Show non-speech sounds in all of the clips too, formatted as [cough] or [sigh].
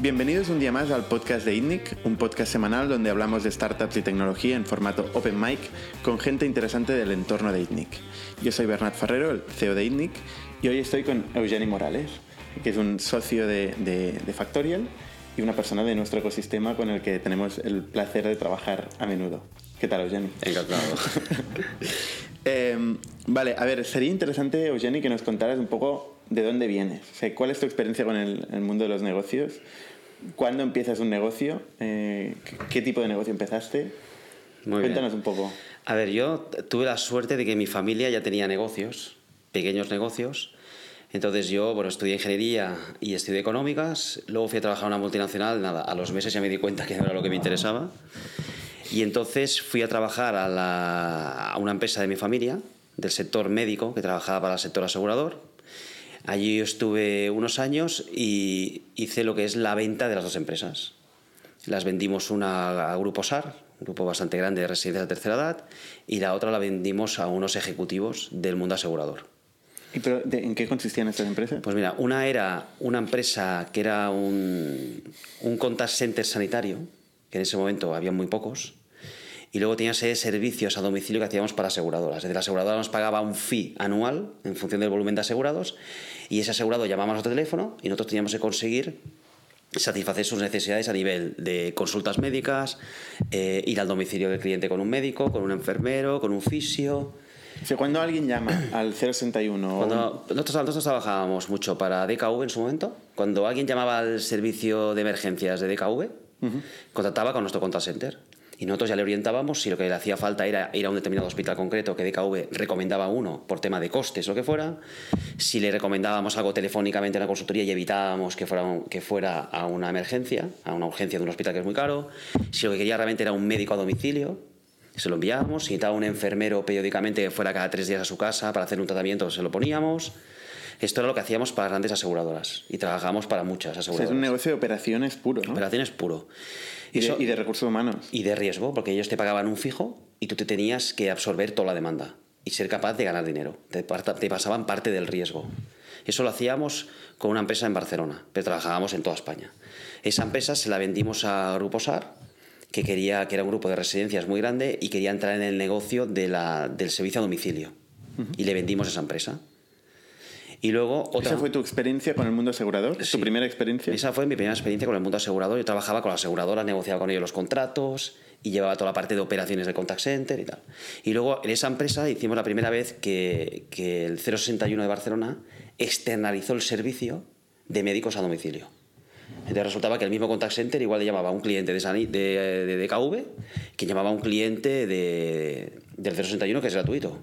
Bienvenidos un día más al podcast de ITNIC, un podcast semanal donde hablamos de startups y tecnología en formato open mic con gente interesante del entorno de ITNIC. Yo soy Bernat Ferrero, el CEO de ITNIC, y hoy estoy con Eugeni Morales, que es un socio de, de, Factorial y una persona de nuestro ecosistema con el que tenemos el placer de trabajar a menudo. ¿Qué tal, Eugeni? Encantado. [laughs] Em, vale, a ver, sería interesante, Eugeni, que nos contaras un poco de dónde vienes. ¿Cuál es tu experiencia con el, mundo de los negocios? ¿Cuándo empiezas un negocio? Eh, ¿Qué tipo de negocio empezaste? Cuéntanos un poco. A ver, yo tuve la suerte de que mi familia ya tenía negocios, pequeños negocios. Entonces yo, bueno, estudié ingeniería y estudié económicas, luego fui a trabajar en una multinacional, nada, a los meses ya me di cuenta que era lo que me interesaba. Y entonces fui a trabajar a, a una empresa de mi familia, del sector médico, que trabajaba para el sector asegurador. Allí estuve unos años y hice lo que es la venta de las dos empresas. Las vendimos una a Grupo SAR, un grupo bastante grande de residencias de tercera edad, y la otra la vendimos a unos ejecutivos del mundo asegurador. ¿Y pero en qué consistían estas empresas? Pues mira, una era una empresa que era un, un contact center sanitario, que en ese momento había muy pocos, y luego teníamos servicios a domicilio que hacíamos para aseguradoras. Es decir, la aseguradora nos pagaba un fee anual en función del volumen de asegurados y ese asegurado llamaba a nuestro teléfono y nosotros teníamos que conseguir satisfacer sus necesidades a nivel de consultas médicas, eh, ir al domicilio del cliente con un médico, con un enfermero, con un fisio. O cuando alguien llama [coughs] al 061... Cuando nosotros, nosotros trabajábamos mucho para DKV en su momento. Cuando alguien llamaba al servicio de emergencias de DKV, contactaba con nuestro contact center. Y nosotros ya le orientábamos si lo que le hacía falta era ir a un determinado hospital concreto que DKV recomendaba uno por tema de costes o lo que fuera, si le recomendábamos algo telefónicamente en la consultoría y evitábamos que fuera, que fuera a una emergencia, a una urgencia de un hospital que es muy caro, si lo que quería realmente era un médico a domicilio, se lo enviábamos, si necesitaba un enfermero periódicamente que fuera cada tres días a su casa para hacer un tratamiento, se lo poníamos. Esto era lo que hacíamos para grandes aseguradoras y trabajamos para muchas aseguradoras. es un negocio de operaciones puro, ¿no? Operaciones puro. Y, de, recursos humanos. Y de riesgo, porque ellos te pagaban un fijo y tú te tenías que absorber toda la demanda y ser capaz de ganar dinero. Te, te pasaban parte del riesgo. Eso lo hacíamos con una empresa en Barcelona, pero trabajábamos en toda España. Esa empresa se la vendimos a Grupo SAR, que quería que era un grupo de residencias muy grande y quería entrar en el negocio de la, del servicio a domicilio. Y le vendimos esa empresa. Y luego otra... ¿Esa fue tu experiencia con el mundo asegurador? ¿Tu primera experiencia? Esa fue mi primera experiencia con el mundo asegurador. Yo trabajaba con la aseguradora, negociaba con ellos los contratos y llevaba toda la parte de operaciones del contact center y tal. Y luego en esa empresa hicimos la primera vez que, que el 061 de Barcelona externalizó el servicio de médicos a domicilio. Entonces resultaba que el mismo contact center igual le llamaba a un cliente de, de, de DKV que llamaba a un cliente de, del 061 que es gratuito.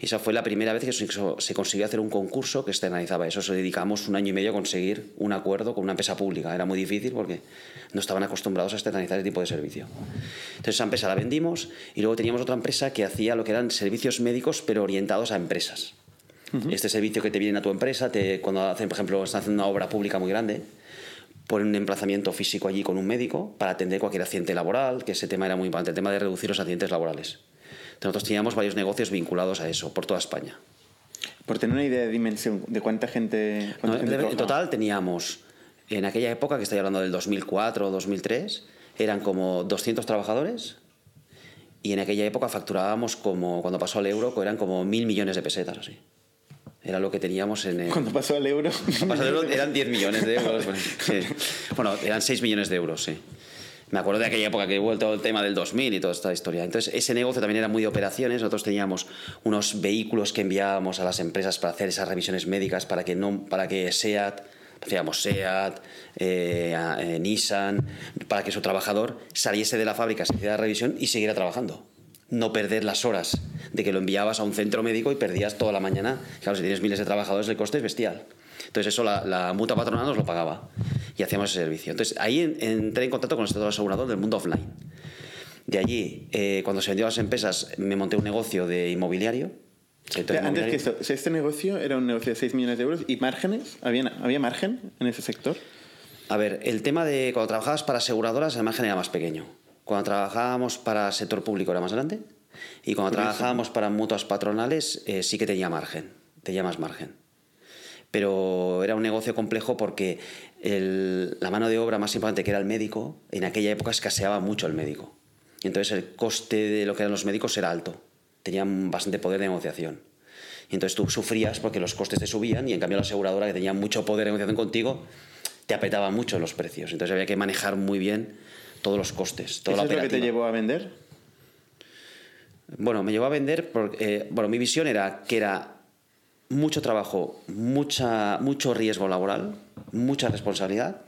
Y esa fue la primera vez que se consiguió hacer un concurso que externalizaba eso. Se dedicamos un año y medio a conseguir un acuerdo con una empresa pública. Era muy difícil porque no estaban acostumbrados a externalizar ese tipo de servicio. Entonces esa empresa la vendimos y luego teníamos otra empresa que hacía lo que eran servicios médicos pero orientados a empresas. Este servicio que te viene a tu empresa, te, cuando hacen, por ejemplo, están haciendo una obra pública muy grande, ponen un emplazamiento físico allí con un médico para atender cualquier accidente laboral, que ese tema era muy importante, el tema de reducir los accidentes laborales. Nosotros teníamos varios negocios vinculados a eso, por toda España. Por tener una idea de dimensión, ¿de cuánta gente...? en total teníamos, en aquella época, que estoy hablando del 2004 o 2003, eran como 200 trabajadores y en aquella época facturábamos como, cuando pasó al euro, eran como mil millones de pesetas, así. Era lo que teníamos en el... Cuando pasó al euro... Cuando pasó al euro eran 10 millones de euros. Bueno, eran 6 millones de euros, sí. Me acuerdo de aquella época que he vuelto el tema del 2000 y toda esta historia. Entonces, ese negocio también era muy de operaciones. Nosotros teníamos unos vehículos que enviábamos a las empresas para hacer esas revisiones médicas para que, no, para que SEAT, hacíamos SEAT, eh, eh, Nissan, para que su trabajador saliese de la fábrica, se hiciera la revisión y siguiera trabajando. No perder las horas de que lo enviabas a un centro médico y perdías toda la mañana. Claro, si tienes miles de trabajadores, el coste es bestial. Entonces, eso la, la patronal nos lo pagaba y hacíamos ese servicio. Entonces ahí entré en contacto con el sector asegurador del mundo offline. De allí, eh, cuando se vendió a las empresas, me monté un negocio de inmobiliario. Antes que esto, este negocio era un negocio de 6 millones de euros y márgenes, ¿había, ¿había margen en ese sector? A ver, el tema de cuando trabajabas para aseguradoras, el margen era más pequeño. Cuando trabajábamos para sector público era más grande. Y cuando trabajábamos para mutuas patronales, eh, sí que tenía margen, tenía más margen. pero era un negocio complejo porque el- la mano de obra más importante, que era el médico, en aquella época escaseaba mucho el médico. Y entonces el coste de lo que eran los médicos era alto, tenían bastante poder de negociación. Y entonces tú sufrías porque los costes te subían y en cambio la aseguradora, que tenía mucho poder de negociación contigo, te apretaba mucho los precios. Entonces había que manejar muy bien todos los costes, toda ¿Eso la es lo que te llevó a vender? Bueno, me llevó a vender porque, eh, bueno, mi visión era que era mucho trabajo, mucha, mucho riesgo laboral, mucha responsabilidad,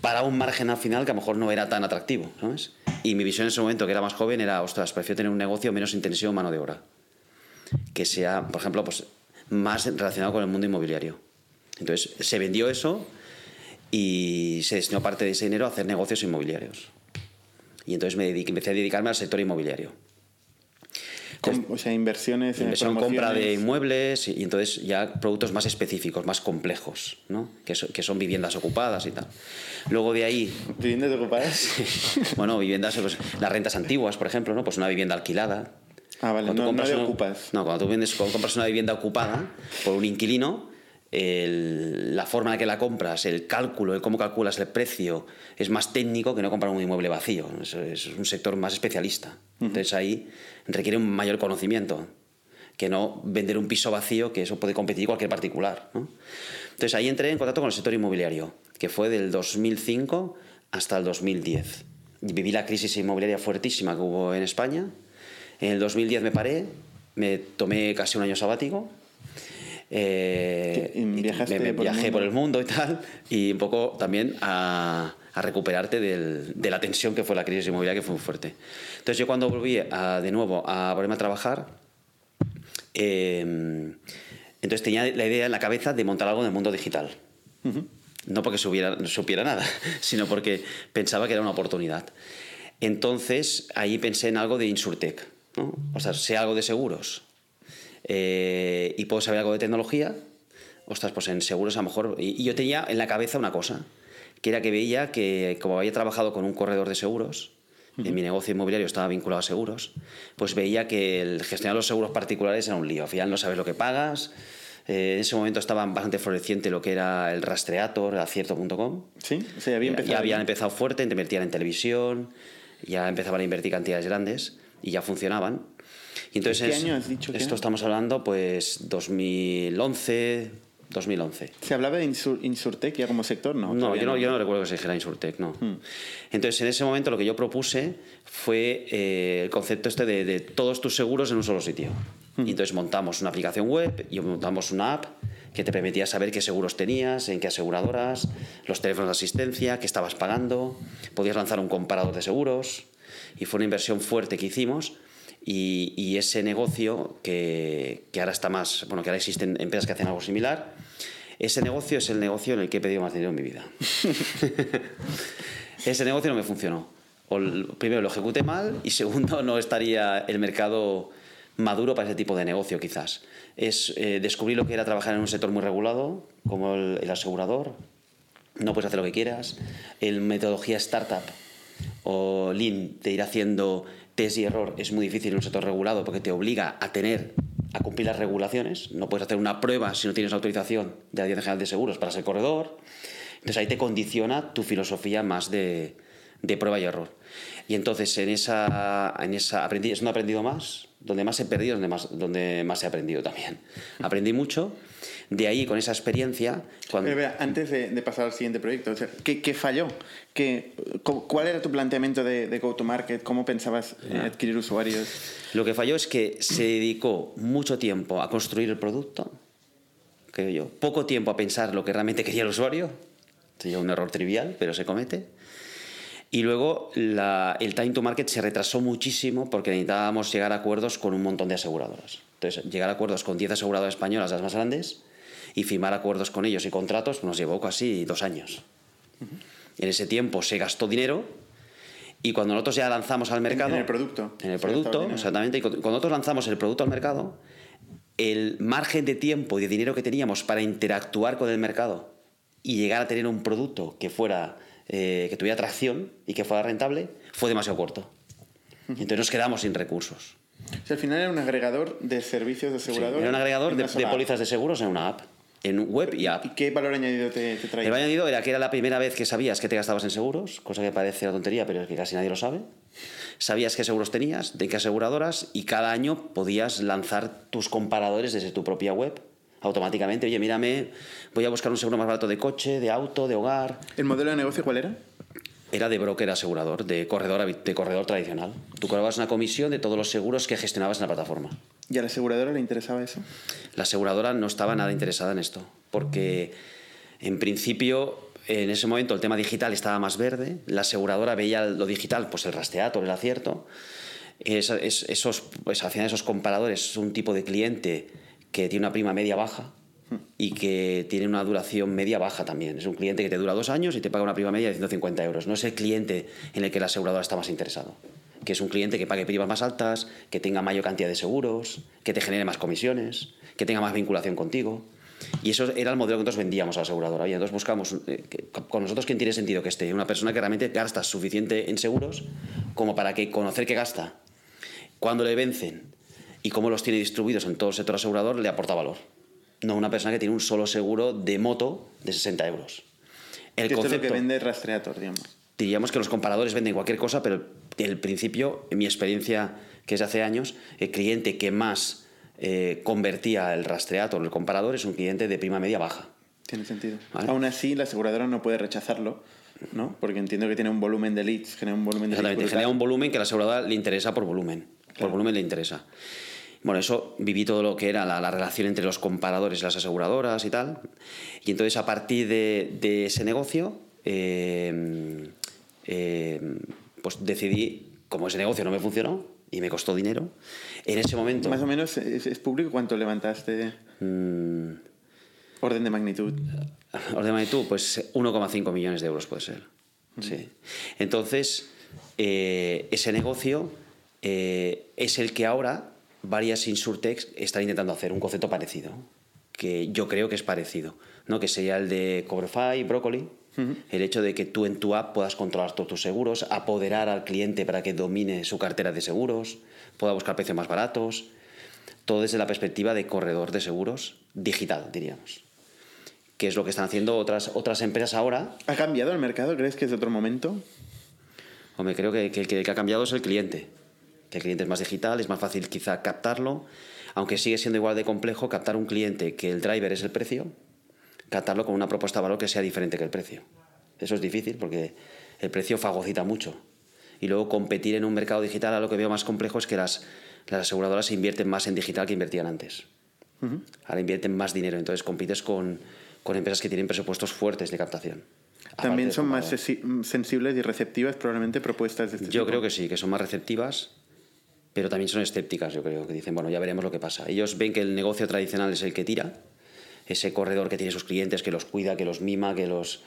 para un margen al final que a lo mejor no era tan atractivo, ¿sabes? Y mi visión en ese momento, que era más joven, era, ostras, prefiero tener un negocio menos intensivo en mano de obra. Que sea, por ejemplo, pues, más relacionado con el mundo inmobiliario. Entonces, se vendió eso y se destinó parte de ese dinero a hacer negocios inmobiliarios. Y entonces me dediqué, empecé a dedicarme al sector inmobiliario. Com- o sea, inversiones, Inversión, compra de inmuebles y, y entonces ya productos más específicos, más complejos, ¿no? que, so- que son viviendas ocupadas y tal. Luego de ahí, ¿Viviendas ocupadas? [laughs] bueno, viviendas, pues, las rentas antiguas, por ejemplo, ¿no? pues una vivienda alquilada. Ah, vale, Cuando no, tú no compras una- ocupas. No, cuando tú vendes, cuando compras una vivienda ocupada por un inquilino, el- la forma en la que la compras, el cálculo, el cómo calculas el precio, es más técnico que no comprar un inmueble vacío. Es, es un sector más especialista. Entonces ahí requiere un mayor conocimiento que no vender un piso vacío, que eso puede competir cualquier particular. ¿no? Entonces ahí entré en contacto con el sector inmobiliario, que fue del 2005 hasta el 2010. Y viví la crisis inmobiliaria fuertísima que hubo en España. En el 2010 me paré, me tomé casi un año sabático. Eh, ¿Qué? ¿Y viajaste me, me por el viajé mundo? por el mundo y tal, y un poco también a, a recuperarte del- de la tensión que fue la crisis inmobiliaria, que fue muy fuerte. Entonces yo cuando volví a- de nuevo a ponerme a trabajar, eh, entonces tenía la idea en la cabeza de montar algo en el mundo digital. No porque supiera, no supiera nada, [laughs] sino porque pensaba que era una oportunidad. Entonces ahí pensé en algo de Insurtech. ¿no? O sea, sé algo de seguros eh, y puedo saber algo de tecnología. Ostras, pues en seguros a lo mejor. Y, y yo tenía en la cabeza una cosa, que era que veía que, como había trabajado con un corredor de seguros, en mi negocio inmobiliario estaba vinculado a seguros, pues veía que el gestionar los seguros particulares era un lío. Al final no sabes lo que pagas. Eh, en ese momento estaba bastante floreciente lo que era el rastreator, acierto.com. ¿Sí? O sea, había empezado. Ya habían empezado fuerte, invertían en televisión, ya empezaban a invertir cantidades grandes y ya funcionaban. Y entonces ¿Qué año has dicho que Esto era? estamos hablando, pues, 2011, 2011. ¿Se hablaba de Insur Insurtech ya como sector? No, No, yo no, yo no recuerdo que se dijera Insurtech, no. Entonces, en ese momento lo que yo propuse fue eh, el concepto este de, de todos tus seguros en un solo sitio. Y entonces montamos una aplicación web y montamos una app que te permitía saber qué seguros tenías, en qué aseguradoras, los teléfonos de asistencia, qué estabas pagando, podías lanzar un comparador de seguros y fue una inversión fuerte que hicimos y, y ese negocio que, que ahora está más, bueno, que ahora existen empresas que hacen algo similar, ese negocio es el negocio en el que he pedido más dinero en mi vida. [laughs] ese negocio no me funcionó. O el- primero, lo ejecuté mal y segundo, no estaría el mercado maduro para ese tipo de negocio quizás. Es eh, descubrir lo que era trabajar en un sector muy regulado, como el, el asegurador. No puedes hacer lo que quieras. El metodología startup o lean de ir haciendo test y error es muy difícil en un sector regulado porque te obliga a tener a cumplir las regulaciones. No puedes hacer una prueba si no tienes autorización de la Dirección General de Seguros para ser corredor. Entonces ahí te condiciona tu filosofía más de, de prueba y error. Y entonces en esa, en esa aprendí, es he aprendido más, donde más he perdido, donde más, donde más he aprendido también. Aprendí mucho. De ahí, con esa experiencia, cuando... Pero, espera, antes de, de pasar al siguiente proyecto, o sea, ¿qué, qué falló? ¿Qué, cu- ¿Cuál era tu planteamiento de, de go-to-market? ¿Cómo pensabas eh, adquirir usuarios? Lo que falló es que se dedicó mucho tiempo a construir el producto, creo yo, poco tiempo a pensar lo que realmente quería el usuario, sería un error trivial, pero se comete. Y luego la- el time to market se retrasó muchísimo porque necesitábamos llegar a acuerdos con un montón de aseguradoras. Entonces, llegar a acuerdos con 10 aseguradoras españolas, las más grandes, y firmar acuerdos con ellos y contratos pues, nos llevó casi dos años. En ese tiempo se gastó dinero y cuando nosotros ya lanzamos al mercado... en el producto. En el Se producto, exactamente. Y cuando nosotros lanzamos el producto al mercado, el margen de tiempo y de dinero que teníamos para interactuar con el mercado y llegar a tener un producto que fuera eh, que tuviera atracción y que fuera rentable fue demasiado corto. Entonces nos quedamos sin recursos. O sea, al final era un agregador de servicios de Sí, asegurador. era un agregador de, de pólizas de seguros en una app. en web y app. ¿Y qué valor añadido te, te traía? El valor añadido era que era la primera vez que sabías que te gastabas en seguros, cosa que parece una tontería, pero es que casi nadie lo sabe. Sabías qué seguros tenías, de qué aseguradoras, y cada año podías lanzar tus comparadores desde tu propia web automáticamente. Oye, mírame, voy a buscar un seguro más barato de coche, de auto, de hogar. ¿El modelo de negocio cuál era? Era de broker asegurador, de corredor, de corredor tradicional. Tú cobrabas una comisión de todos los seguros que gestionabas en la plataforma. ¿Y a la aseguradora le interesaba eso? La aseguradora no estaba nada interesada en esto, porque en principio, en ese momento el tema digital estaba más verde, la aseguradora veía lo digital, pues el rastreator, el acierto. Es- es- esos, pues al final esos comparadores es un tipo de cliente que tiene una prima media baja y que tiene una duración media baja también. Es un cliente que te dura dos años y te paga una prima media de 150 euros. No es el cliente en el que la aseguradora está más interesado. Que es un cliente que pague primas más altas, que tenga mayor cantidad de seguros, que te genere más comisiones, que tenga más vinculación contigo. Y eso era el modelo que nosotros vendíamos a la aseguradora. Y entonces buscamos, eh, con nosotros, ¿quién tiene sentido que esté? Una persona que realmente gasta suficiente en seguros como para que conocer qué gasta, cuándo le vencen y cómo los tiene distribuidos en todo el sector asegurador le aporta valor. No una persona que tiene un solo seguro de moto de 60 euros. El Esto es lo que concepto, vende Rastreator, digamos. diríamos que los comparadores venden cualquier cosa, pero el principio, en mi experiencia, que es de hace años, el cliente que más eh, convertía el rastreator, el comparador, es un cliente de prima media baja. Tiene sentido. Vale. Aún así, la aseguradora no puede rechazarlo, ¿no? Porque entiendo que tiene un volumen de leads, genera un volumen de leads. Exactamente, genera un volumen que a la aseguradora le interesa por volumen. Por volumen le interesa. Bueno, eso viví todo lo que era la, la relación entre los comparadores y las aseguradoras y tal. Y entonces, a partir de, de ese negocio, eh, eh, pues decidí, como ese negocio no me funcionó y me costó dinero, en ese momento. Más o menos, ¿es, es público cuánto levantaste? mm, Orden de magnitud. [laughs] Orden de magnitud, pues 1,5 millones de euros puede ser. Sí. Entonces, eh, ese negocio eh, es el que ahora varias insurtechs están intentando hacer, un concepto parecido, que yo creo que es parecido, ¿no? que sería el de Coverify, Broccoli, el hecho de que tú en tu app puedas controlar todos tus seguros, apoderar al cliente para que domine su cartera de seguros, pueda buscar precios más baratos, todo desde la perspectiva de corredor de seguros digital, diríamos que es lo que están haciendo otras, otras empresas ahora. ¿Ha cambiado el mercado? ¿Crees que es de otro momento? Hombre, creo que, que, que el que ha cambiado es el cliente. Que el cliente es más digital, es más fácil quizá captarlo, aunque sigue siendo igual de complejo captar un cliente que el driver es el precio, captarlo con una propuesta de valor que sea diferente que el precio. Eso es difícil porque el precio fagocita mucho. Y luego competir en un mercado digital, a lo que veo más complejo es que las, las aseguradoras invierten más en digital que invertían antes. Ahora invierten más dinero, entonces compites con, con empresas que tienen presupuestos fuertes de captación. También son más sensibles y receptivas probablemente propuestas de este Yo tipo. creo que sí, que son más receptivas, pero también son escépticas, yo creo, que dicen, bueno, ya veremos lo que pasa. Ellos ven que el negocio tradicional es el que tira, ese corredor que tiene sus clientes, que los cuida, que los mima, que los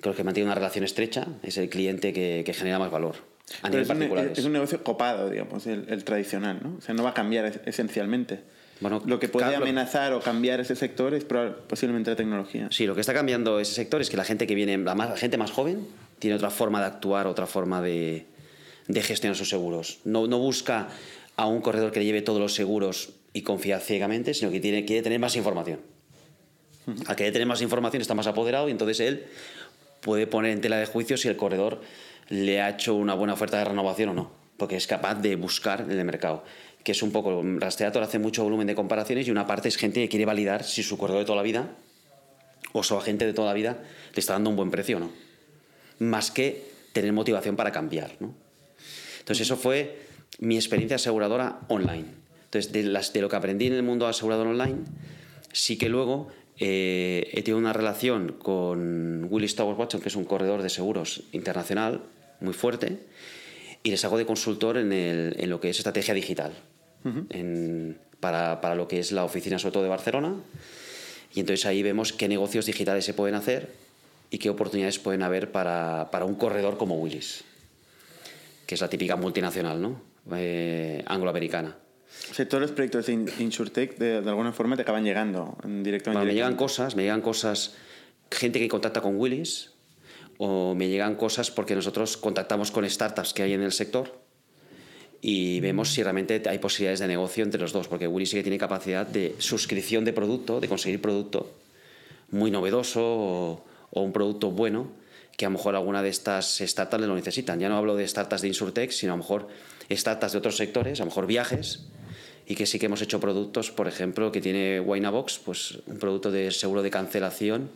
con los que mantiene una relación estrecha, es el cliente que, que genera más valor. A nivel es, un, particular. es un negocio copado, digamos, el, el tradicional, ¿no? O sea, no va a cambiar es- esencialmente. Bueno, lo que puede amenazar o cambiar ese sector es posiblemente la tecnología. Sí, lo que está cambiando ese sector es que la gente que viene, la, más, la gente más joven, tiene otra forma de actuar, otra forma de, de gestionar sus seguros. No, no busca a un corredor que le lleve todos los seguros y confía ciegamente, sino que tiene, quiere tener más información. Al querer tener más información está más apoderado y entonces él puede poner en tela de juicio si el corredor le ha hecho una buena oferta de renovación o no, porque es capaz de buscar en el mercado. Que es un poco, Rastreator hace mucho volumen de comparaciones y una parte es gente que quiere validar si su corredor de toda la vida o su agente de toda la vida le está dando un buen precio o no. Más que tener motivación para cambiar. ¿no? Entonces, eso fue mi experiencia aseguradora online. Entonces, de, las, de lo que aprendí en el mundo asegurador online, sí que luego eh, he tenido una relación con Willis Towers Watson, que es un corredor de seguros internacional muy fuerte, y les hago de consultor en, el- en lo que es estrategia digital, en- para, para lo que es la oficina, sobre todo de Barcelona. Y entonces ahí vemos qué negocios digitales se pueden hacer y qué oportunidades pueden haber para, para un corredor como Willis, que es la típica multinacional, ¿no? Eh, angloamericana. O sea, todos los proyectos de in- InsurTech de, de alguna forma te acaban llegando o Bueno, me llegan cosas, me llegan cosas, gente que contacta con Willis, o me llegan cosas porque nosotros contactamos con startups que hay en el sector y vemos si realmente hay posibilidades de negocio entre los dos, porque Willis sí que tiene capacidad de suscripción de producto, de conseguir producto muy novedoso o, o un producto bueno que a lo mejor alguna de estas startups lo necesitan. Ya no hablo de startups de Insurtech, sino a lo mejor startups de otros sectores, a lo mejor viajes, y que sí que hemos hecho productos, por ejemplo, que tiene Winabox, pues un producto de seguro de cancelación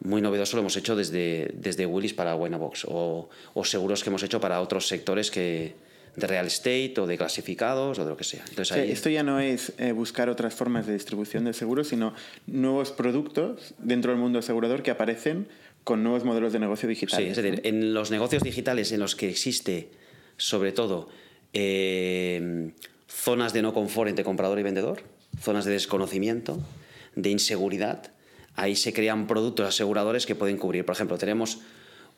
muy novedoso lo hemos hecho desde, desde Willis para Winabox, o, o seguros que hemos hecho para otros sectores que, de real estate o de clasificados o de lo que sea. Entonces, O sea, ahí, esto ya no es eh, buscar otras formas de distribución del seguro, sino nuevos productos dentro del mundo asegurador que aparecen con nuevos modelos de negocio Sí, digitales. es decir, en los negocios digitales en los que existe, sobre todo, eh, zonas de no confort entre comprador y vendedor, zonas de desconocimiento, de inseguridad, ahí se crean productos aseguradores que pueden cubrir. Por ejemplo, tenemos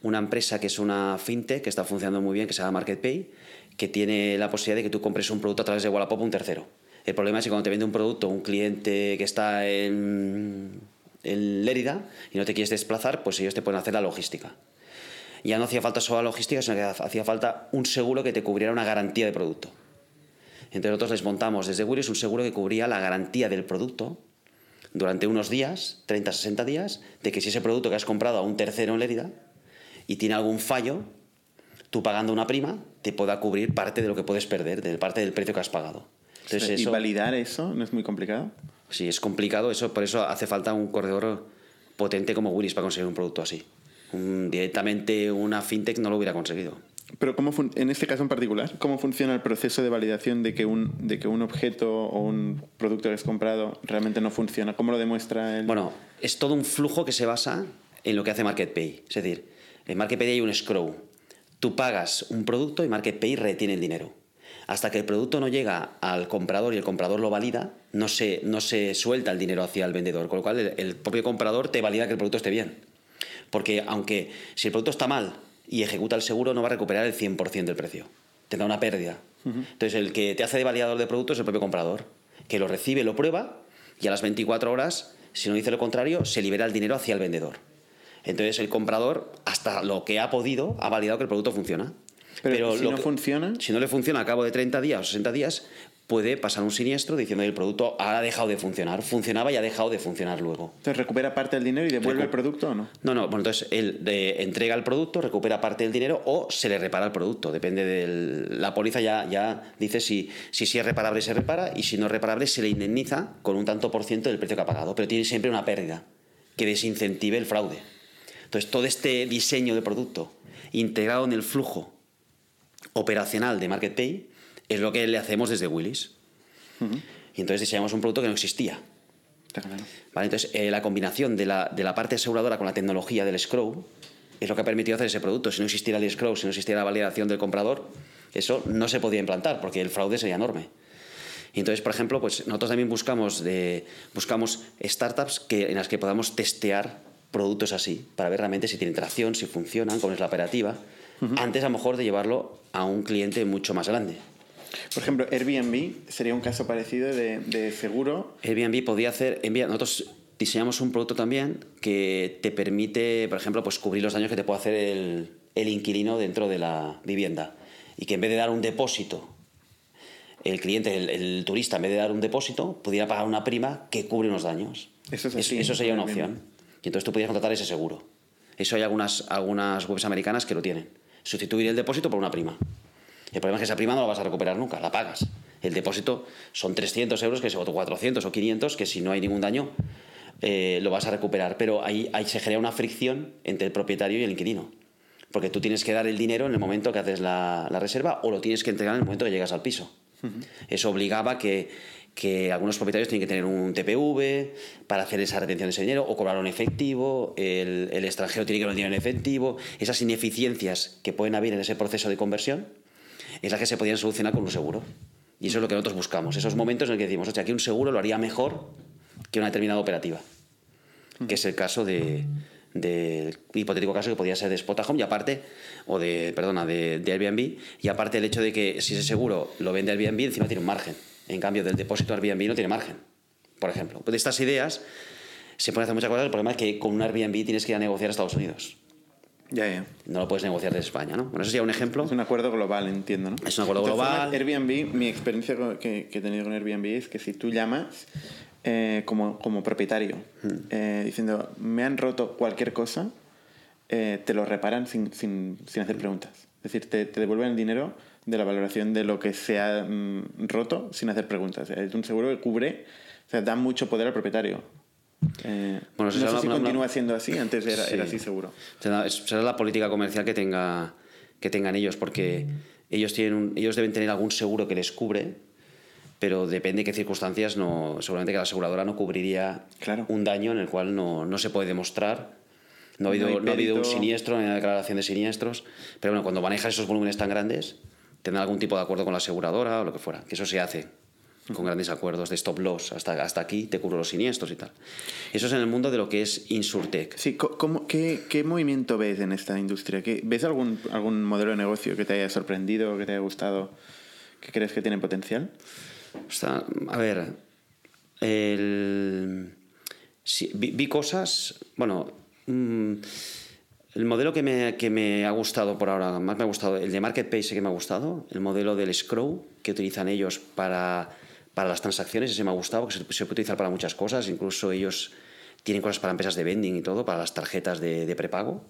una empresa que es una fintech que está funcionando muy bien, que se llama MarketPay, que tiene la posibilidad de que tú compres un producto a través de Wallapop a un tercero. El problema es que cuando te vende un producto un cliente que está en, en Lérida y no te quieres desplazar, pues ellos te pueden hacer la logística. Ya no hacía falta solo la logística, sino que hacía falta un seguro que te cubriera una garantía de producto. Entonces nosotros les montamos desde Willis un seguro que cubría la garantía del producto durante unos días, 30, 60 días, de que si ese producto que has comprado a un tercero en Lérida y tiene algún fallo, tú pagando una prima te pueda cubrir parte de lo que puedes perder, de parte del precio que has pagado. Entonces ¿Y eso, validar eso no es muy complicado? Sí, es complicado, eso, por eso hace falta un corredor potente como Willis para conseguir un producto así. Un- directamente una fintech no lo hubiera conseguido. Pero ¿cómo en este caso en particular, ¿cómo funciona el proceso de validación de que un, de que un objeto o un producto que has comprado realmente no funciona? ¿Cómo lo demuestra el...? Bueno, es todo un flujo que se basa en lo que hace MarketPay. Es decir, en MarketPay hay un scroll. Tú pagas un producto y MarketPay retiene el dinero. Hasta que el producto no llega al comprador y el comprador lo valida, no se, no se suelta el dinero hacia el vendedor. Con lo cual, el, el propio comprador te valida que el producto esté bien. Porque aunque si el producto está mal y ejecuta el seguro, no va a recuperar el 100% del precio. Tendrá una pérdida. Entonces, el que te hace de validador de producto es el propio comprador, que lo recibe, lo prueba y a las 24 horas, si no dice lo contrario, se libera el dinero hacia el vendedor. Entonces, el comprador, hasta lo que ha podido, ha validado que el producto funciona. Pero, si lo no que- funciona, si no le funciona a cabo de 30 días o 60 días, puede pasar un siniestro diciendo que el producto ha dejado de funcionar. Funcionaba y ha dejado de funcionar luego. entonces recupera parte del dinero y devuelve Recu- el producto o no? No, no, bueno, entonces él eh, entrega el producto, recupera parte del dinero o se le repara el producto. Depende de la póliza, ya, ya dice si, si, sí es reparable se repara y si no es reparable se le indemniza con un tanto por ciento del precio que ha pagado. Pero tiene siempre una pérdida que desincentive el fraude. Entonces todo este diseño de producto integrado en el flujo operacional de MarketPay es lo que le hacemos desde Willis. Y entonces diseñamos un producto que no existía. Claro. ¿Vale? Entonces, eh, la combinación de la, de la parte aseguradora con la tecnología del escrow es lo que ha permitido hacer ese producto. Si no existiera el escrow, si no existiera la validación del comprador, eso no se podía implantar porque el fraude sería enorme. Y entonces, por ejemplo, pues nosotros también buscamos, de, buscamos startups que, en las que podamos testear productos así para ver realmente si tienen tracción, si funcionan, cómo es la operativa, antes a lo mejor de llevarlo a un cliente mucho más grande. Por ejemplo, Airbnb sería un caso parecido de, de seguro. Airbnb podía hacer, envía- nosotros diseñamos un producto también que te permite, por ejemplo, pues cubrir los daños que te puede hacer el, el inquilino dentro de la vivienda. Y que en vez de dar un depósito, el cliente, el, el turista, en vez de dar un depósito, pudiera pagar una prima que cubre unos daños. Eso es así, eso sería una opción. Y entonces tú podías contratar ese seguro. Eso hay algunas, algunas webs americanas que lo tienen. Sustituir el depósito por una prima. El problema es que esa prima no la vas a recuperar nunca, la pagas. El depósito son 300 euros, que se, o 400 o 500, que si no hay ningún daño eh, lo vas a recuperar. Pero ahí, ahí se genera una fricción entre el propietario y el inquilino. Porque tú tienes que dar el dinero en el momento que haces la, la reserva o lo tienes que entregar en el momento que llegas al piso. Eso obligaba que, que algunos propietarios tienen que tener un TPV para hacer esa retención de ese dinero o cobrarlo en efectivo, el, el extranjero tiene que dar el dinero en efectivo. Esas ineficiencias que pueden haber en ese proceso de conversión es la que se podían solucionar con un seguro. Y eso es lo que nosotros buscamos. Esos momentos en los que decimos, hostia, aquí un seguro lo haría mejor que una determinada operativa. Que es el caso de del hipotético caso que podía ser de Spotahome y aparte o de perdona de, de Airbnb y aparte el hecho de que si ese seguro lo vende Airbnb encima tiene un margen en cambio del depósito Airbnb no tiene margen por ejemplo pues de estas ideas se pueden hacer muchas cosas el problema es que con un Airbnb tienes que ir a negociar a Estados Unidos Ya, ya. no lo puedes negociar desde España ¿no? bueno eso sería un ejemplo Es un acuerdo global, entiendo, ¿no? Es un acuerdo todas global. Airbnb, mi experiencia que he tenido con Airbnb es que si tú llamas, eh, como, como propietario, Hmm. eh, diciendo, me han roto cualquier cosa, eh, te lo reparan sin, sin, sin hacer preguntas. Es decir, te, te devuelven el dinero de la valoración de lo que se ha mm, roto sin hacer preguntas. Es un seguro que cubre, o sea, da mucho poder al propietario. Eh, Bueno, no sé si continúa siendo así, antes era, Sí. era así seguro. Será, la política comercial que, tenga, que tengan ellos, porque ellos, tienen un- ellos deben tener algún seguro que les cubre, pero depende de qué circunstancias, no, seguramente que la aseguradora no cubriría Claro. un daño en el cual no, no se puede demostrar. No ha, habido, No ha habido un siniestro, hay una declaración de siniestros, pero bueno, cuando manejas esos volúmenes tan grandes, tendrán algún tipo de acuerdo con la aseguradora o lo que fuera, que eso se hace con grandes acuerdos de stop loss, hasta, hasta aquí te cubro los siniestros y tal. Eso es en el mundo de lo que es Insurtech. Sí, ¿cómo- qué, qué movimiento ves en esta industria? ¿Qué- ¿Ves algún, algún modelo de negocio que te haya sorprendido, que te haya gustado, que crees que tiene potencial? O sea, a ver, el- sí, vi, vi cosas, bueno, mm, el modelo que me, que me ha gustado por ahora, más me ha gustado, el de Marketplace que me ha gustado, el modelo del Scroll que utilizan ellos para, para las transacciones, ese me ha gustado, porque se, se puede utilizar para muchas cosas, incluso ellos tienen cosas para empresas de vending y todo, para las tarjetas de, de prepago.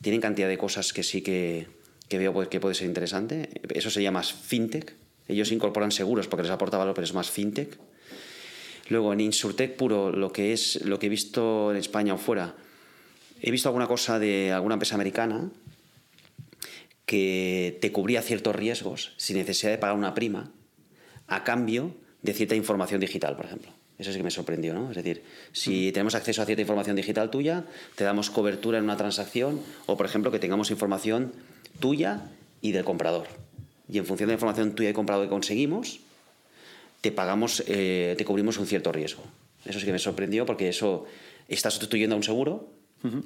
Tienen cantidad de cosas que sí que, que veo que puede ser interesante. Eso se llama fintech. Ellos incorporan seguros porque les aporta valor, pero es más fintech. Luego en Insurtech puro, lo que es lo que he visto en España o fuera, he visto alguna cosa de alguna empresa americana que te cubría ciertos riesgos sin necesidad de pagar una prima a cambio de cierta información digital, por ejemplo. Eso sí que me sorprendió, ¿no? Es decir, si tenemos acceso a cierta información digital tuya, te damos cobertura en una transacción o, por ejemplo, que tengamos información tuya y del comprador. Y en función de la información tuya y comprador que conseguimos, te pagamos, eh, te cubrimos un cierto riesgo. Eso sí que me sorprendió porque eso está sustituyendo a un seguro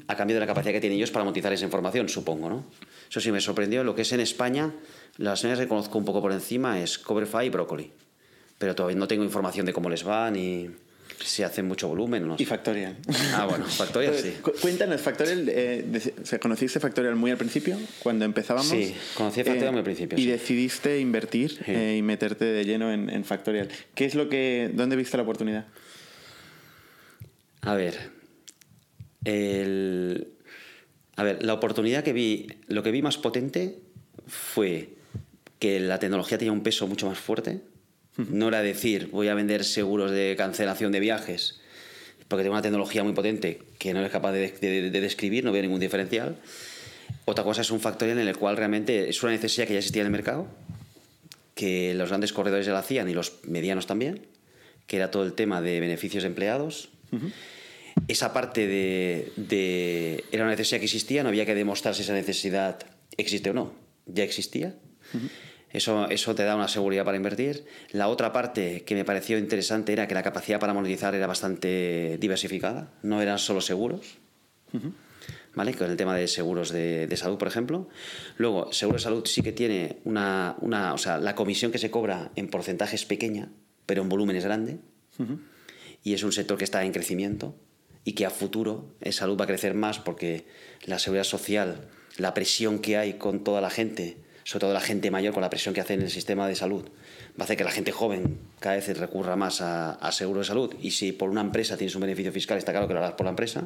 a cambio de la capacidad que tienen ellos para monetizar esa información, supongo, ¿no? Eso sí me sorprendió. Lo que es en España, las señas que conozco un poco por encima es Coverify y Broccoli. Pero todavía no tengo información de cómo les va ni si hacen mucho volumen. No Y. Factorial. Ah, bueno, [laughs] Factorial sí. Cu- Cuéntanos, Factorial, eh, o ¿conociste Factorial muy al principio, cuando empezábamos? Sí, conocí a Factorial muy al principio, Y sí. decidiste invertir Sí. eh, y meterte de lleno en, en Factorial. ¿Qué es lo que, dónde viste la oportunidad? A ver, el- a ver, la oportunidad que vi, lo que vi más potente fue que la tecnología tenía un peso mucho más fuerte. No era decir, voy a vender seguros de cancelación de viajes, porque tengo una tecnología muy potente que no es capaz de, de- de describir, no veo ningún diferencial. Otra cosa es un factorial en el cual realmente es una necesidad que ya existía en el mercado, que los grandes corredores ya la hacían y los medianos también, que era todo el tema de beneficios de empleados. Esa parte de, de- Era una necesidad que existía, no había que demostrar si esa necesidad existe o no. Ya existía. Eso, eso te da una seguridad para invertir. La otra parte que me pareció interesante era que la capacidad para monetizar era bastante diversificada. No eran solo seguros. ¿Vale? Con el tema de seguros de, de salud, por ejemplo. Luego, seguro de salud sí que tiene una, una. O sea, la comisión que se cobra en porcentaje es pequeña, pero en volumen es grande. Y es un sector que está en crecimiento y que a futuro en salud va a crecer más porque la seguridad social, la presión que hay con toda la gente, sobre todo la gente mayor, con la presión que hace en el sistema de salud, va a hacer que la gente joven cada vez recurra más a, a seguro de salud. Y si por una empresa tienes un beneficio fiscal, está claro que lo harás por la empresa.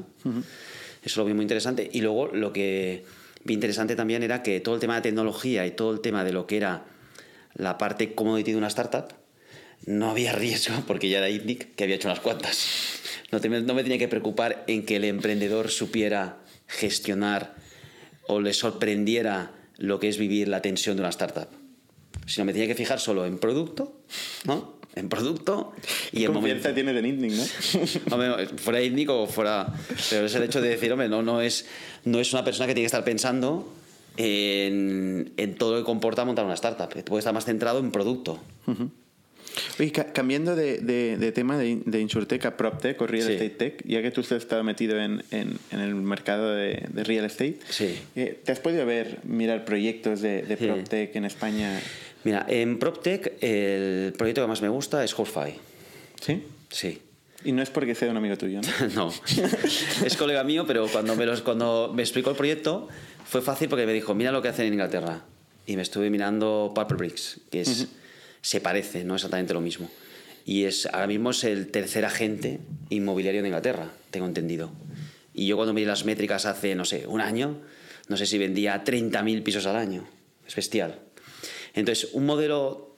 Eso lo vi muy interesante. Y luego lo que vi interesante también era que todo el tema de tecnología y todo el tema de lo que era la parte commodity de una startup, no había riesgo porque ya era ITNIC que había hecho unas cuantas. No, te- no me tenía que preocupar en que el emprendedor supiera gestionar o le sorprendiera lo que es vivir la tensión de una startup. Sino me tenía que fijar solo en producto, ¿no? En producto y en momento. confianza tienes en ITNIC, ¿no? [laughs] Hombre, fuera ITNIC o fuera. Pero es el hecho de decir, hombre, no, no, es, no es una persona que tiene que estar pensando en, en todo lo que comporta montar una startup. Tú puedes estar más centrado en producto. Oye, ca- cambiando de, de- de tema de, de InsurTech a PropTech o Real Sí. Estate Tech, ya que tú has estado metido en, en- en el mercado de, Real Estate, Sí. eh, ¿te has podido ver, mirar proyectos de, Sí. PropTech en España? Mira, en PropTech el proyecto que más me gusta es Horsefy. ¿Sí? Sí. Y no es porque sea un amigo tuyo, ¿no? [laughs] No, [laughs] es colega mío, pero cuando me, los- cuando me explicó el proyecto fue fácil porque me dijo, mira lo que hacen en Inglaterra. Y me estuve mirando Purple Bricks, que es, se parece, no exactamente lo mismo. Y es, ahora mismo es el tercer agente inmobiliario de Inglaterra, tengo entendido. Y yo cuando miré las métricas hace, no sé, un año, no sé si vendía 30.000 pisos al año. Es bestial. Entonces, un modelo,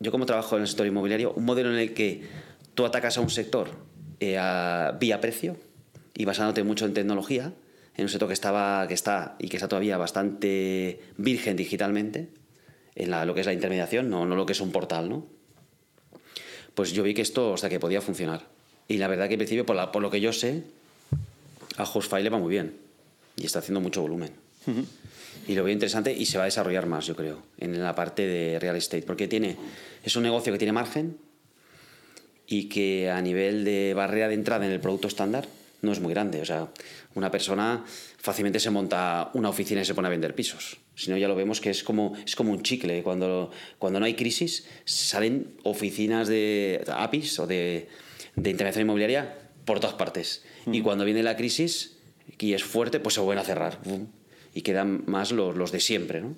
yo como trabajo en el sector inmobiliario, un modelo en el que tú atacas a un sector eh, a, vía precio y basándote mucho en tecnología, en un sector que, estaba, que está y que está todavía bastante virgen digitalmente, en la, lo que es la intermediación, no, no lo que es un portal, ¿no? Pues yo vi que esto, o sea, que podía funcionar. Y la verdad que en principio, por, la, por lo que yo sé, a Hostfile le va muy bien. Y está haciendo mucho volumen. Y lo veo interesante y se va a desarrollar más, yo creo, en la parte de real estate. Porque tiene, es un negocio que tiene margen y que a nivel de barrera de entrada en el producto estándar no es muy grande. O sea, una persona fácilmente se monta una oficina y se pone a vender pisos. Si no, ya lo vemos que es como, es como un chicle. Cuando, cuando no hay crisis, salen oficinas de APIs o de, de intervención inmobiliaria por todas partes. Y cuando viene la crisis y es fuerte, pues se vuelven a cerrar. Y quedan más los, los de siempre. ¿no?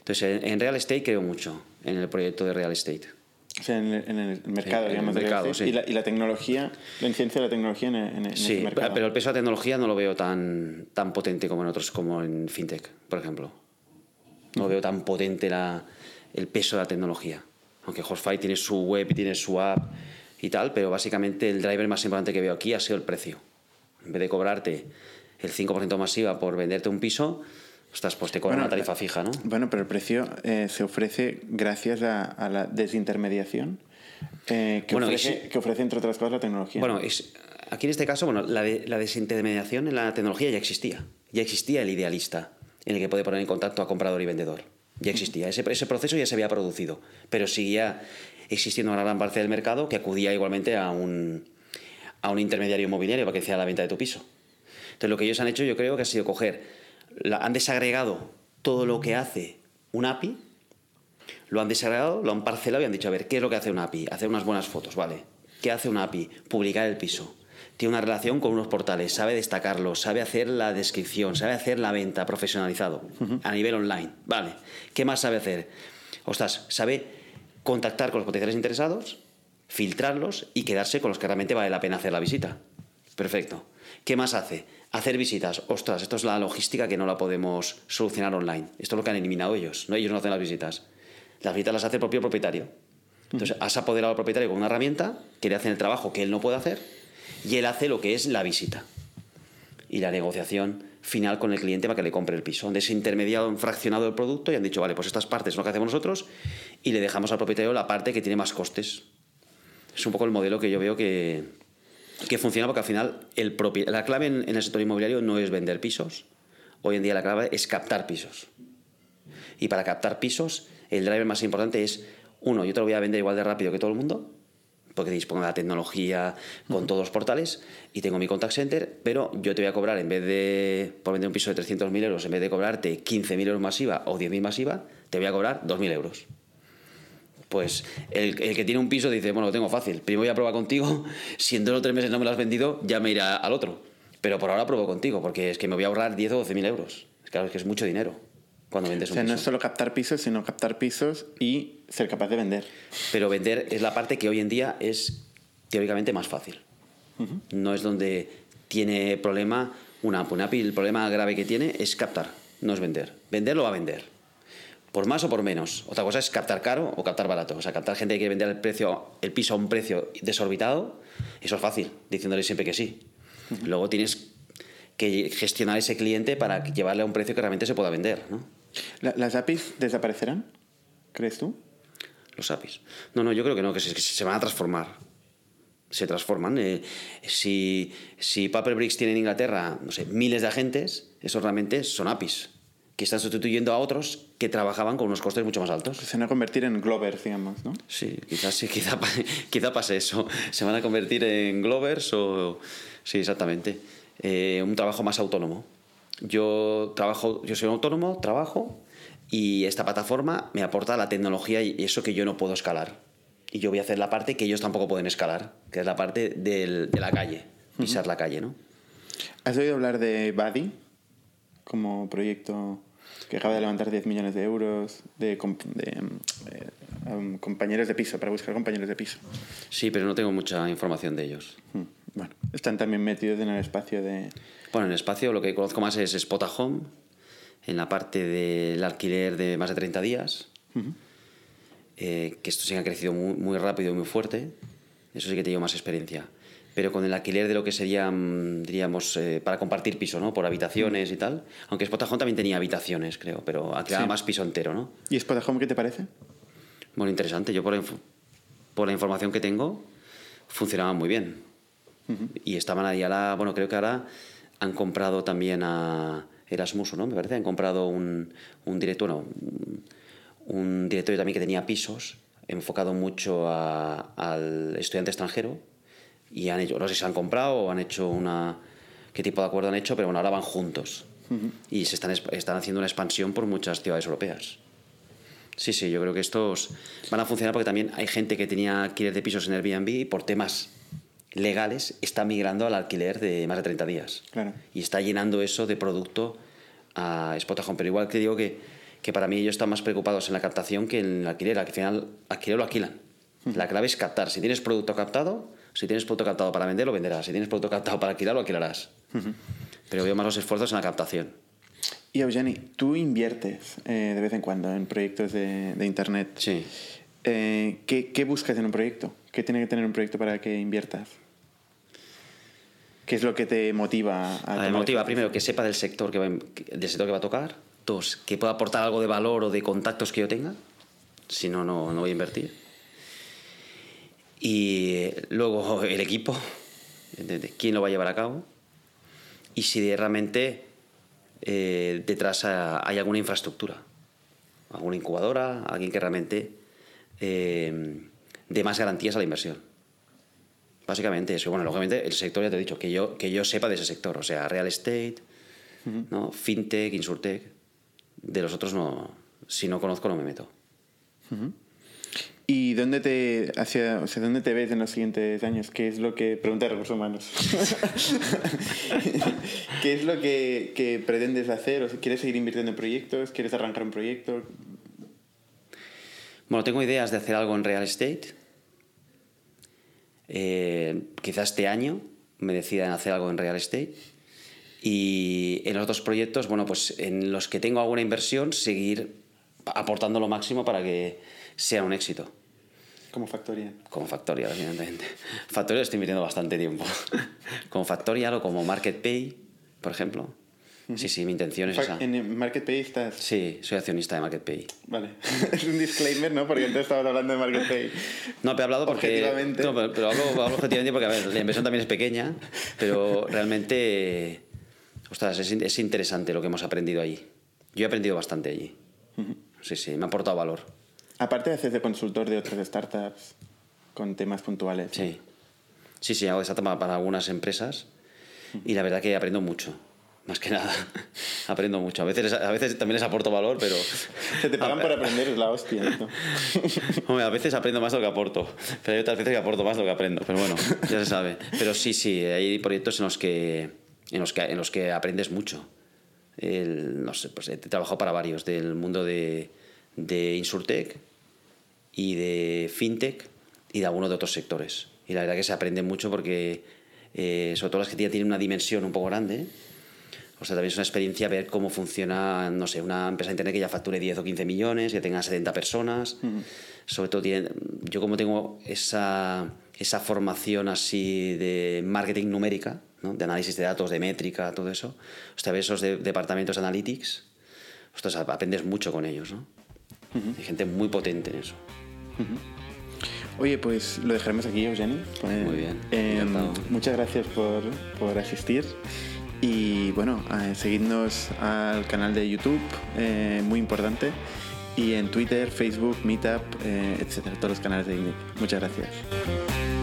Entonces, en, en real estate creo mucho, en el proyecto de real estate. O sea, en el, en el mercado, En el digamos. de mercado, sí. y, la, y la tecnología, la incidencia de la tecnología en, en Sí, mercado. pero el peso de la tecnología no lo veo tan, tan potente como en otros, como en FinTech, por ejemplo. No veo tan potente la, el peso de la tecnología. Aunque Hostfile tiene su web y tiene su app y tal, pero básicamente el driver más importante que veo aquí ha sido el precio. En vez de cobrarte el 5% masiva por venderte un piso, ostras, pues te cobran Bueno, una tarifa la- fija, ¿no? Bueno, pero el precio eh, se ofrece gracias a, a la desintermediación eh, que, Bueno, ofrece, si- que ofrece, entre otras cosas, la tecnología. Bueno, es, aquí en este caso, bueno, la, de- la desintermediación en la tecnología ya existía. Ya existía el idealista, en el que puede poner en contacto a comprador y vendedor. Ya existía. Ese, proceso ya se había producido, pero seguía existiendo una gran parte del mercado que acudía igualmente a un, a un intermediario inmobiliario para que hiciera la venta de tu piso. Entonces, lo que ellos han hecho, yo creo que ha sido coger, la- han desagregado todo lo que hace un API, lo han desagregado, lo han parcelado y han dicho, a ver, ¿qué es lo que hace una API? Hacer unas buenas fotos, ¿vale? ¿Qué hace una API? Publicar el piso. Tiene una relación con unos portales, sabe destacarlo, sabe hacer la descripción, sabe hacer la venta profesionalizado a nivel online, ¿vale? ¿Qué más sabe hacer? Ostras, sabe contactar con los potenciales interesados, filtrarlos y quedarse con los que realmente vale la pena hacer la visita. Perfecto. ¿Qué más hace? Hacer visitas. Ostras, esto es la logística que no la podemos solucionar online. Esto es lo que han eliminado ellos. ¿no? Ellos no hacen las visitas. Las visitas las hace el propio propietario. Entonces, has apoderado al propietario con una herramienta que le hacen el trabajo que él no puede hacer y él hace lo que es la visita y la negociación final con el cliente para que le compre el piso. Han desintermediado, han fraccionado el producto y han dicho, vale, pues estas partes son lo que hacemos nosotros y le dejamos al propietario la parte que tiene más costes. Es un poco el modelo que yo veo que, que funciona porque al final el la clave en, en el sector inmobiliario no es vender pisos. Hoy en día la clave es captar pisos. Y para captar pisos, el driver más importante es, uno, yo te lo voy a vender igual de rápido que todo el mundo, porque dispongo de la tecnología con todos los portales y tengo mi contact center, pero yo te voy a cobrar, en vez de, por vender un piso de 300.000 euros, en vez de cobrarte 15.000 euros masiva o 10.000 masiva, te voy a cobrar 2.000 euros. Pues el, el que tiene un piso dice, bueno, lo tengo fácil, primero voy a probar contigo, [laughs] si en dos o tres meses no me lo has vendido, ya me irá al otro. Pero por ahora pruebo contigo, porque es que me voy a ahorrar 10 o 12.000 euros. Claro, es que es mucho dinero cuando vendes o un sea, piso. no es solo captar pisos, sino captar pisos y ser capaz de vender. Pero vender es la parte que hoy en día es teóricamente más fácil. No es donde tiene problema una app. Una API, el problema grave que tiene es captar, no es vender. Vender lo va a vender. Por más o por menos. Otra cosa es captar caro o captar barato. O sea, captar gente que quiere vender el, precio, el piso a un precio desorbitado, eso es fácil, diciéndole siempre que sí. Luego tienes que gestionar ese cliente para llevarle a un precio que realmente se pueda vender. ¿no? La- ¿Las APIs desaparecerán? ¿Crees tú? los APIs. No, no, yo creo que no, que se, que se van a transformar. Se transforman. Eh, si, si Paperbricks tiene en Inglaterra, no sé, miles de agentes, esos realmente son APIs, que están sustituyendo a otros que trabajaban con unos costes mucho más altos. Se van a convertir en Glovers, digamos, ¿no? Sí, quizás sí, quizá, [laughs] quizá pase eso. Se van a convertir en Glovers o... Sí, exactamente. Eh, un trabajo más autónomo. Yo trabajo, yo soy un autónomo, trabajo y esta plataforma me aporta la tecnología y eso que yo no puedo escalar. Y yo voy a hacer la parte que ellos tampoco pueden escalar, que es la parte del- de la calle, pisar la calle, ¿no? ¿Has oído hablar de Buddy como proyecto que acaba de levantar 10 millones de euros de, compañeros de piso, para buscar compañeros de piso. Sí, pero no tengo mucha información de ellos. Hmm, bueno, están también metidos en el espacio de... Bueno, en el espacio lo que conozco más es Spot Home, en la parte del alquiler de más de 30 días, eh, que esto sí ha crecido muy, muy rápido y muy fuerte. Eso sí que tengo más experiencia pero con el alquiler de lo que sería, mm, diríamos, eh, para compartir piso, ¿no? Por habitaciones y tal. Aunque Spotahome también tenía habitaciones, creo, pero alquilaba más piso entero, ¿no? ¿Y Spotahome qué te parece? Bueno, interesante. Yo por la, por la información que tengo, funcionaba muy bien. Y estaban ahí la... Bueno, creo que ahora han comprado también a Erasmus, ¿no? Me parece, han comprado un, un director, no, un, directorio también que tenía pisos, enfocado mucho al estudiante extranjero, y han hecho, no sé si se han comprado o han hecho una... qué tipo de acuerdo han hecho, pero bueno, ahora van juntos. Y se están, están haciendo una expansión por muchas ciudades europeas. Sí, sí, yo creo que estos van a funcionar porque también hay gente que tenía alquiler de pisos en Airbnb y por temas legales está migrando al alquiler de más de 30 días. Claro. Y está llenando eso de producto a Spotahome. Pero igual que digo que, que para mí ellos están más preocupados en la captación que en el alquiler. Al final, alquiler lo alquilan. La clave es captar. Si tienes producto captado, si tienes producto captado para vender, lo venderás. Si tienes producto captado para alquilar, lo alquilarás. Pero veo más los esfuerzos en la captación. Y Eugeni, tú inviertes eh, de vez en cuando en proyectos de, Internet. Sí. Eh, ¿qué, buscas en un proyecto? ¿Qué tiene que tener un proyecto para que inviertas? ¿Qué es lo que te motiva a, Me motiva primero que sepa del sector que, va, del sector que va a tocar. Dos, que pueda aportar algo de valor o de contactos que yo tenga. Si no, no, no voy a invertir. Y luego el equipo, quién lo va a llevar a cabo y si realmente eh, detrás hay alguna infraestructura, alguna incubadora, alguien que realmente eh, dé más garantías a la inversión. Básicamente eso. Bueno, lógicamente el sector ya te he dicho, que yo, que yo sepa de ese sector, o sea, real estate, ¿no? fintech, insurtech. De los otros no, si no conozco no me meto. ¿Y dónde te, hacia, o sea, dónde te ves en los siguientes años? ¿Qué es lo que... Pregunta de recursos humanos. [laughs] ¿Qué es lo que, que, pretendes hacer? ¿O ¿Quieres seguir invirtiendo en proyectos? ¿Quieres arrancar un proyecto? Bueno, tengo ideas de hacer algo en real estate. Eh, este año me decida en hacer algo en real estate. Y en los otros proyectos, bueno, pues en los que tengo alguna inversión, seguir aportando lo máximo para que sea un éxito. Como Factorial. Como Factorial, evidentemente. Factorial estoy invirtiendo bastante tiempo. [laughs] como Factorial o como MarketPay, por ejemplo. Sí, sí, mi intención es esa. ¿En MarketPay estás? Sí, soy accionista de MarketPay. Vale. [laughs] es un disclaimer, ¿no? Porque entonces estabas hablando de MarketPay. No, pero he hablado porque... Objetivamente. No, pero, hablo, objetivamente porque, a ver, la inversión también es pequeña, pero realmente... Ostras, es, es interesante lo que hemos aprendido allí. Yo he aprendido bastante allí. Sí, sí, me ha aportado valor. Aparte haces de consultor de otras startups con temas puntuales. Sí. Sí, sí, hago startup para algunas empresas y la verdad que aprendo mucho. Más que nada, [laughs] aprendo mucho. A veces, a veces también les aporto valor, pero... [laughs] Se te pagan por aprender, es la hostia. [laughs] Hombre, a veces aprendo más de lo que aporto, pero hay otras veces que aporto más de lo que aprendo. Pero bueno, ya se sabe. Pero sí, sí, hay proyectos en los que, en los que, en los que aprendes mucho. no sé, pues he trabajado para varios del mundo de, de Insurtech y de FinTech y de algunos de otros sectores. Y la verdad que se aprende mucho porque, eh, sobre todo las que tienen una dimensión un poco grande, o sea, también es una experiencia ver cómo funciona, no sé, una empresa de internet que ya facture 10 o 15 millones, ya tenga 70 personas. Sobre todo, yo como tengo esa, esa formación así de marketing numérica, ¿no? de análisis de datos, de métrica, todo eso, o sea, esos de, departamentos de analytics, ostras, aprendes mucho con ellos, ¿no? Hay gente muy potente en eso. Oye, pues lo dejaremos aquí, Eugeni. muy bien. Em, muchas gracias por, por, asistir. Y bueno, eh, seguidnos al canal de YouTube, eh, muy importante. Y en Twitter, Facebook, Meetup, eh, etcétera, todos los canales de INIC. Muchas gracias.